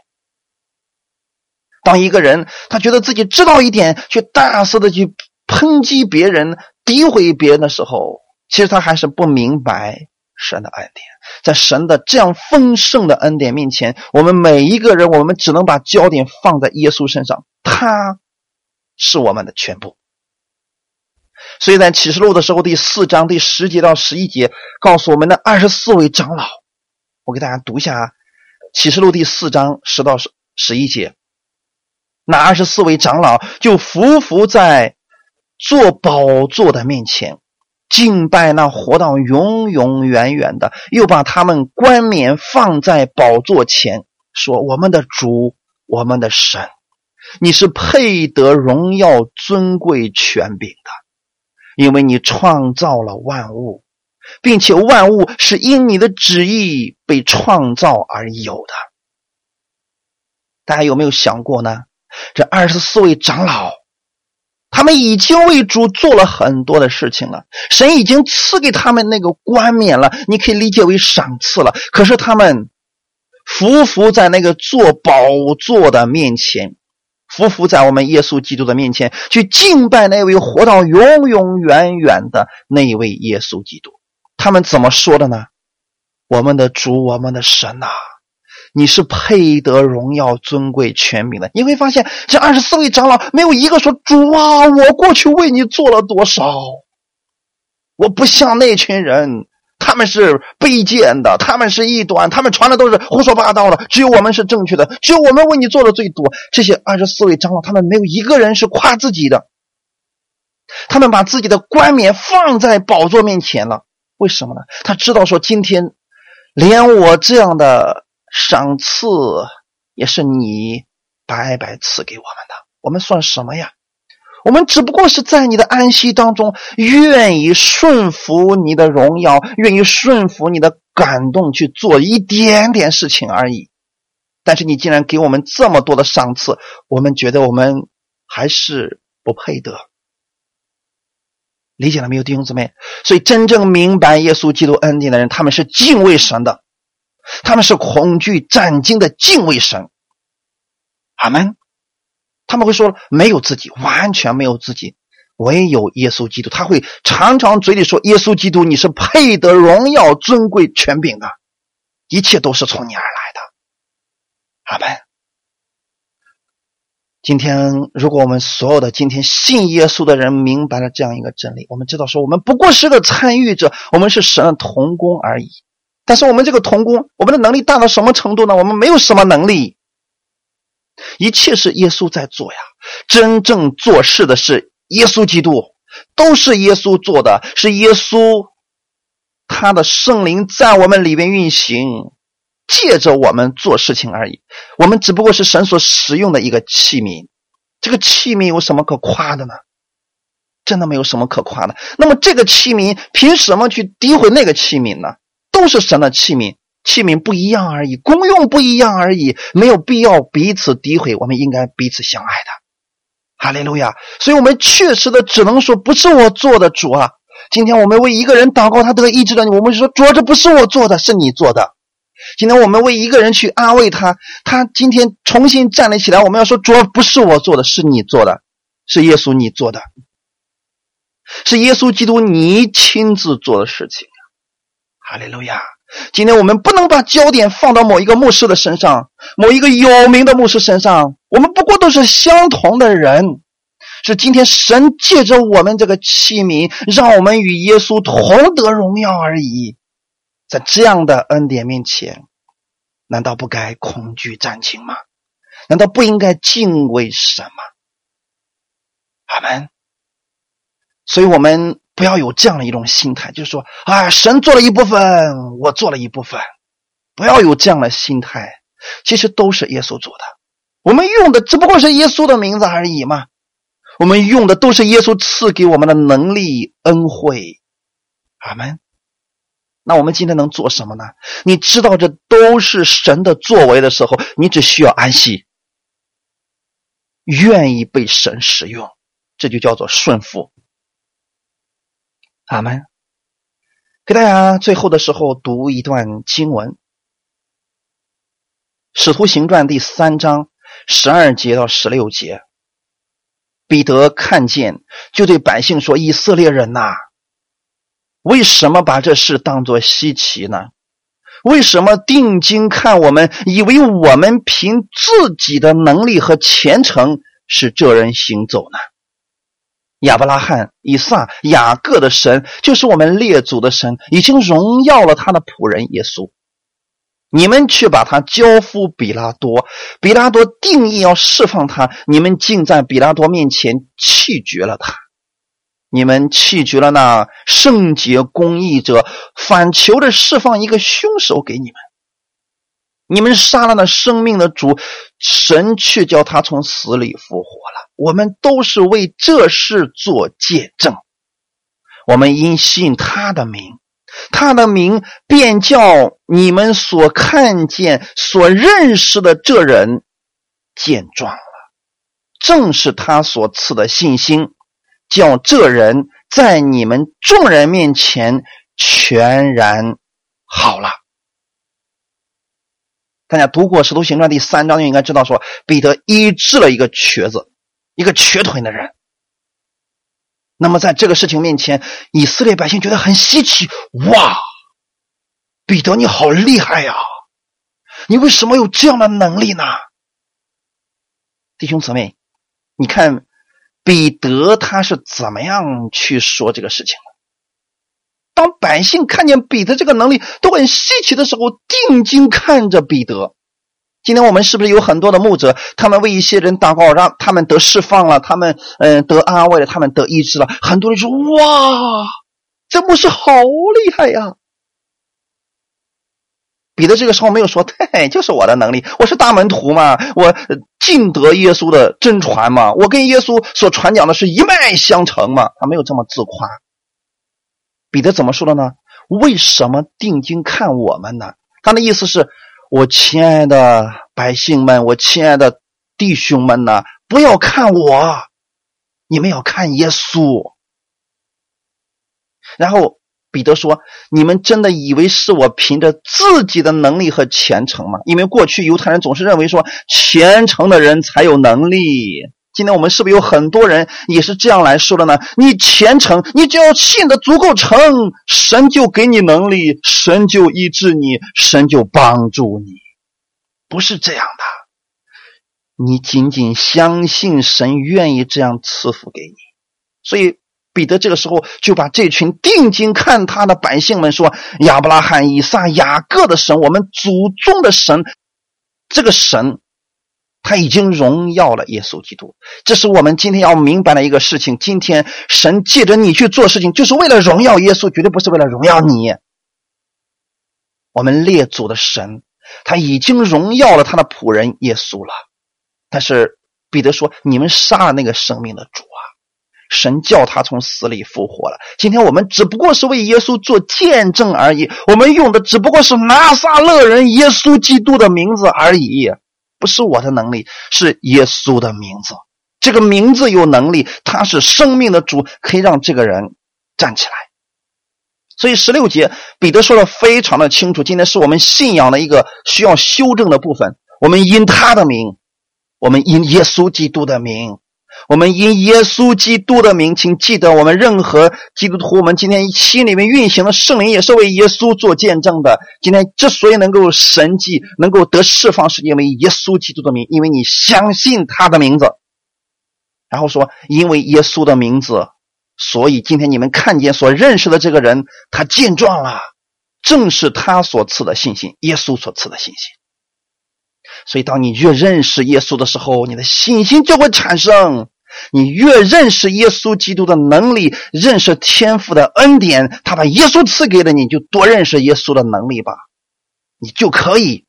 当一个人他觉得自己知道一点，去大肆的去。抨击别人、诋毁别人的时候，其实他还是不明白神的恩典。在神的这样丰盛的恩典面前，我们每一个人，我们只能把焦点放在耶稣身上，他是我们的全部。所以在启示录的时候，第四章第十节到十一节，告诉我们的二十四位长老，我给大家读一下啊启示录第四章十到十十一节。那二十四位长老就匍匐在。坐宝座的面前，敬拜那活到永永远远的，又把他们冠冕放在宝座前，说：“我们的主，我们的神，你是配得荣耀、尊贵、权柄的，因为你创造了万物，并且万物是因你的旨意被创造而有的。”大家有没有想过呢？这二十四位长老。他们已经为主做了很多的事情了，神已经赐给他们那个冠冕了，你可以理解为赏赐了。可是他们匍匐在那个坐宝座的面前，匍匐在我们耶稣基督的面前，去敬拜那位活到永永远远的那位耶稣基督。他们怎么说的呢？我们的主，我们的神呐！你是配得荣耀、尊贵、权柄的。你会发现，这二十四位长老没有一个说：“主啊，我过去为你做了多少？我不像那群人，他们是卑贱的，他们是异端，他们传的都是胡说八道的。只有我们是正确的，只有我们为你做的最多。”这些二十四位长老，他们没有一个人是夸自己的，他们把自己的冠冕放在宝座面前了。为什么呢？他知道说今天连我这样的赏赐也是你白白赐给我们的，我们算什么呀？我们只不过是在你的安息当中，愿意顺服你的荣耀，愿意顺服你的感动去做一点点事情而已。但是你竟然给我们这么多的赏赐，我们觉得我们还是不配得。理解了没有，弟兄姊妹？所以真正明白耶稣基督恩典的人，他们是敬畏神的，他们是恐惧战惊的敬畏神。阿门。他们会说没有自己，完全没有自己，唯有耶稣基督。他会常常嘴里说：“耶稣基督，你是配得荣耀、尊贵、权柄的，一切都是从你而来的。”阿门。今天，如果我们所有的今天信耶稣的人明白了这样一个真理，我们知道说，我们不过是个参与者，我们是神的同工而已。但是我们这个同工，我们的能力大到什么程度呢？我们没有什么能力。一切是耶稣在做呀，真正做事的是耶稣基督，都是耶稣做的，是耶稣他的圣灵在我们里边运行，借着我们做事情而已。我们只不过是神所使用的一个器皿，这个器皿有什么可夸的呢？真的没有什么可夸的。那么这个器皿凭什么去诋毁那个器皿呢？都是神的器皿。器皿不一样而已，功用不一样而已，没有必要彼此诋毁。我们应该彼此相爱的，哈利路亚。所以，我们确实的只能说，不是我做的，主啊。今天我们为一个人祷告，他得医治了，我们说主，这不是我做的，是你做的。今天我们为一个人去安慰他，他今天重新站了起来，我们要说主，不是我做的，是你做的，是耶稣你做的，是耶稣基督你亲自做的事情。哈利路亚。今天我们不能把焦点放到某一个牧师的身上，某一个有名的牧师身上。我们不过都是相同的人，是今天神借着我们这个器皿，让我们与耶稣同得荣耀而已。在这样的恩典面前，难道不该恐惧战情吗？难道不应该敬畏神吗？阿门。所以，我们。不要有这样的一种心态，就是说，啊，神做了一部分，我做了一部分，不要有这样的心态。其实都是耶稣做的，我们用的只不过是耶稣的名字而已嘛。我们用的都是耶稣赐给我们的能力恩惠。阿门。那我们今天能做什么呢？你知道这都是神的作为的时候，你只需要安息，愿意被神使用，这就叫做顺服。阿门。给大家最后的时候读一段经文，《使徒行传》第三章十二节到十六节。彼得看见，就对百姓说：“以色列人呐，为什么把这事当作稀奇呢？为什么定睛看我们，以为我们凭自己的能力和虔诚使这人行走呢？”亚伯拉罕、以撒、雅各的神，就是我们列祖的神，已经荣耀了他的仆人耶稣。你们却把他交付比拉多，比拉多定义要释放他，你们竟在比拉多面前弃绝了他。你们弃绝了那圣洁公义者，反求着释放一个凶手给你们。你们杀了那生命的主，神却叫他从死里复活了。我们都是为这事做见证。我们因信他的名，他的名便叫你们所看见、所认识的这人见状了。正是他所赐的信心，叫这人在你们众人面前全然好了。大家读过《使徒行传》第三章，就应该知道说，彼得医治了一个瘸子，一个瘸腿的人。那么在这个事情面前，以色列百姓觉得很稀奇，哇，彼得你好厉害呀！你为什么有这样的能力呢？弟兄姊妹，你看彼得他是怎么样去说这个事情的？当百姓看见彼得这个能力都很稀奇的时候，定睛看着彼得。今天我们是不是有很多的牧者，他们为一些人祷告，让他们得释放了，他们嗯得安慰了，他们得医治了。很多人说：“哇，这牧师好厉害呀！彼得这个时候没有说：“对，就是我的能力，我是大门徒嘛，我尽得耶稣的真传嘛，我跟耶稣所传讲的是一脉相承嘛。”他没有这么自夸。彼得怎么说的呢？为什么定睛看我们呢？他的意思是：我亲爱的百姓们，我亲爱的弟兄们呐，不要看我，你们要看耶稣。然后彼得说：“你们真的以为是我凭着自己的能力和虔诚吗？因为过去犹太人总是认为说虔诚的人才有能力。今天我们是不是有很多人也是这样来说的呢？你虔诚，你只要信的足够诚，神就给你能力，神就医治你，神就帮助你。不是这样的，你仅仅相信神愿意这样赐福给你，所以。”彼得这个时候就把这群定睛看他的百姓们说：“亚伯拉罕、以撒、雅各的神，我们祖宗的神，这个神他已经荣耀了耶稣基督。这是我们今天要明白的一个事情。今天神借着你去做事情，就是为了荣耀耶稣，绝对不是为了荣耀你。我们列祖的神他已经荣耀了他的仆人耶稣了。但是彼得说：‘你们杀了那个生命的主啊！’”神叫他从死里复活了。今天我们只不过是为耶稣做见证而已，我们用的只不过是拿撒勒人耶稣基督的名字而已，不是我的能力，是耶稣的名字。这个名字有能力，他是生命的主，可以让这个人站起来。所以十六节彼得说的非常的清楚，今天是我们信仰的一个需要修正的部分。我们因他的名，我们因耶稣基督的名。我们因耶稣基督的名，请记得，我们任何基督徒，我们今天心里面运行的圣灵，也是为耶稣做见证的。今天之所以能够神迹，能够得释放，是因为耶稣基督的名，因为你相信他的名字。然后说，因为耶稣的名字，所以今天你们看见所认识的这个人，他健壮了，正是他所赐的信心，耶稣所赐的信心。所以，当你越认识耶稣的时候，你的信心就会产生。你越认识耶稣基督的能力，认识天赋的恩典，他把耶稣赐给了你，就多认识耶稣的能力吧，你就可以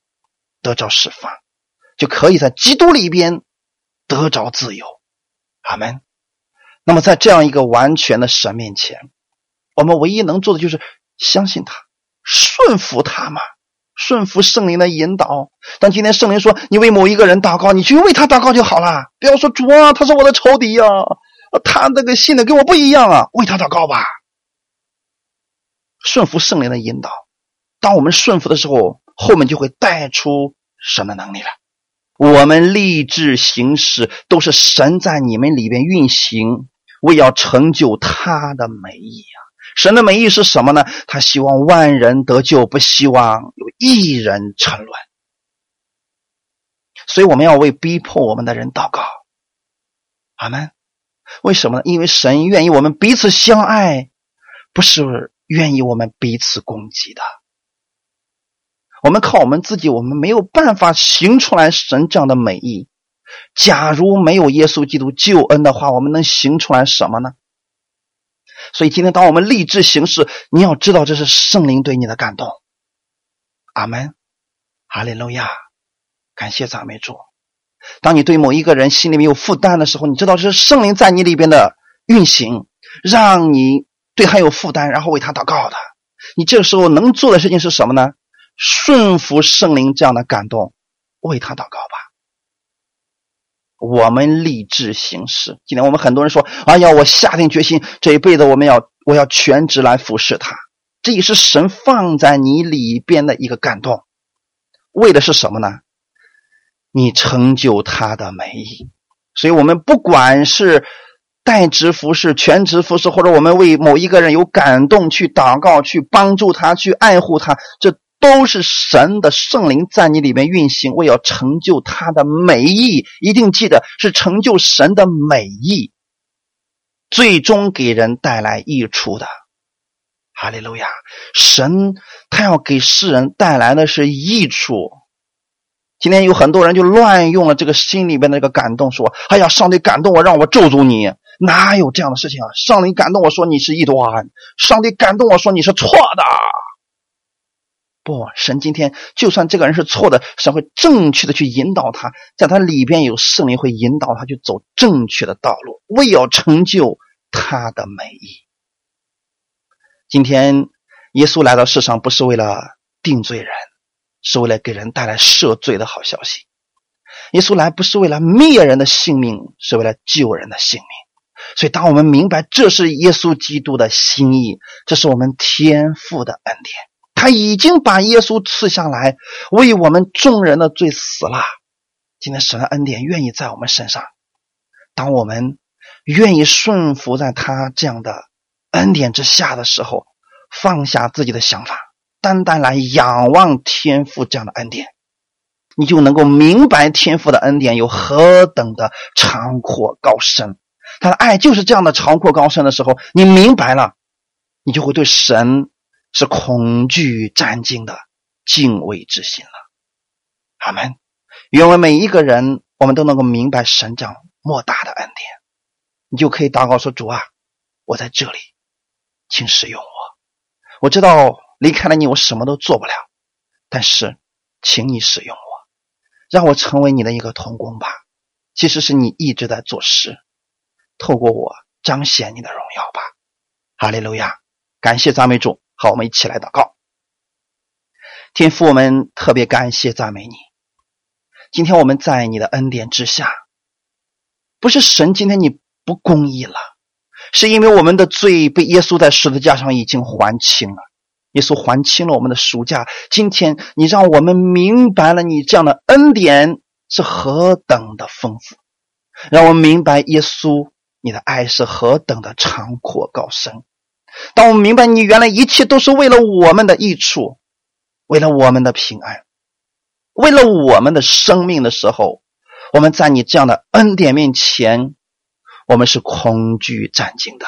得着释放，就可以在基督里边得着自由。阿门。那么，在这样一个完全的神面前，我们唯一能做的就是相信他，顺服他嘛。顺服圣灵的引导。当今天圣灵说你为某一个人祷告，你去为他祷告就好了。不要说主啊，他是我的仇敌呀，他那个信的跟我不一样啊，为他祷告吧。顺服圣灵的引导，当我们顺服的时候，后面就会带出神的能力来。我们立志行事，都是神在你们里边运行，为要成就他的美意啊。神的美意是什么呢？他希望万人得救，不希望有一人沉沦。所以我们要为逼迫我们的人祷告。阿门。为什么呢？因为神愿意我们彼此相爱，不是愿意我们彼此攻击的。我们靠我们自己，我们没有办法行出来神这样的美意。假如没有耶稣基督救恩的话，我们能行出来什么呢？所以今天，当我们立志行事，你要知道这是圣灵对你的感动。阿门，哈利路亚，感谢赞美主。当你对某一个人心里面有负担的时候，你知道这是圣灵在你里边的运行，让你对他有负担，然后为他祷告的。你这个时候能做的事情是什么呢？顺服圣灵这样的感动，为他祷告吧。我们立志行事。今天我们很多人说：“哎呀，我下定决心，这一辈子我们要我要全职来服侍他。”这也是神放在你里边的一个感动，为的是什么呢？你成就他的美意。所以，我们不管是代职服侍、全职服侍，或者我们为某一个人有感动去祷告、去帮助他、去爱护他，这。都是神的圣灵在你里面运行，为要成就他的美意。一定记得是成就神的美意，最终给人带来益处的。哈利路亚！神他要给世人带来的是益处。今天有很多人就乱用了这个心里边的这个感动，说：“哎呀，上帝感动我，让我咒诅你。”哪有这样的事情啊？上帝感动我说你是异端，上帝感动我说你是错的。不，神今天就算这个人是错的，神会正确的去引导他，在他里边有圣灵会引导他去走正确的道路，为要成就他的美意。今天耶稣来到世上不是为了定罪人，是为了给人带来赦罪的好消息。耶稣来不是为了灭人的性命，是为了救人的性命。所以，当我们明白这是耶稣基督的心意，这是我们天父的恩典。他已经把耶稣赐下来，为我们众人的罪死了。今天神的恩典愿意在我们身上，当我们愿意顺服在他这样的恩典之下的时候，放下自己的想法，单单来仰望天父这样的恩典，你就能够明白天父的恩典有何等的长阔高深。他的爱就是这样的长阔高深的时候，你明白了，你就会对神。是恐惧战惊的敬畏之心了，阿门。愿我们每一个人，我们都能够明白神这样莫大的恩典，你就可以祷告说：“主啊，我在这里，请使用我。我知道离开了你，我什么都做不了，但是，请你使用我，让我成为你的一个童工吧。其实是你一直在做事，透过我彰显你的荣耀吧。哈利路亚，感谢赞美主。”好，我们一起来祷告。天父，我们特别感谢赞美你。今天我们在你的恩典之下，不是神今天你不公义了，是因为我们的罪被耶稣在十字架上已经还清了。耶稣还清了我们的赎价。今天你让我们明白了你这样的恩典是何等的丰富，让我们明白耶稣你的爱是何等的长阔高深。当我们明白你原来一切都是为了我们的益处，为了我们的平安，为了我们的生命的时候，我们在你这样的恩典面前，我们是恐惧战惊的，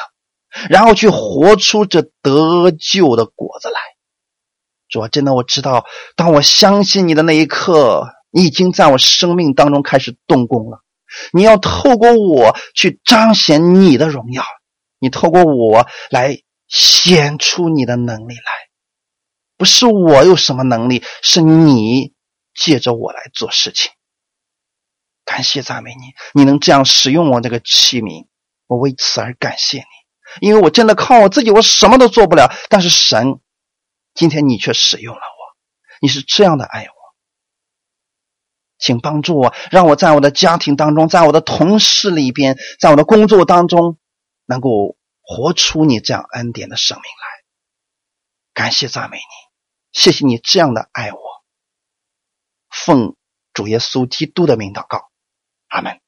然后去活出这得救的果子来。主啊，真的我知道，当我相信你的那一刻，你已经在我生命当中开始动工了。你要透过我去彰显你的荣耀，你透过我来。显出你的能力来，不是我有什么能力，是你借着我来做事情。感谢赞美你，你能这样使用我这个器皿，我为此而感谢你。因为我真的靠我自己，我什么都做不了。但是神，今天你却使用了我，你是这样的爱我，请帮助我，让我在我的家庭当中，在我的同事里边，在我的工作当中，能够。活出你这样恩典的生命来，感谢赞美你，谢谢你这样的爱我。奉主耶稣基督的名祷告，阿门。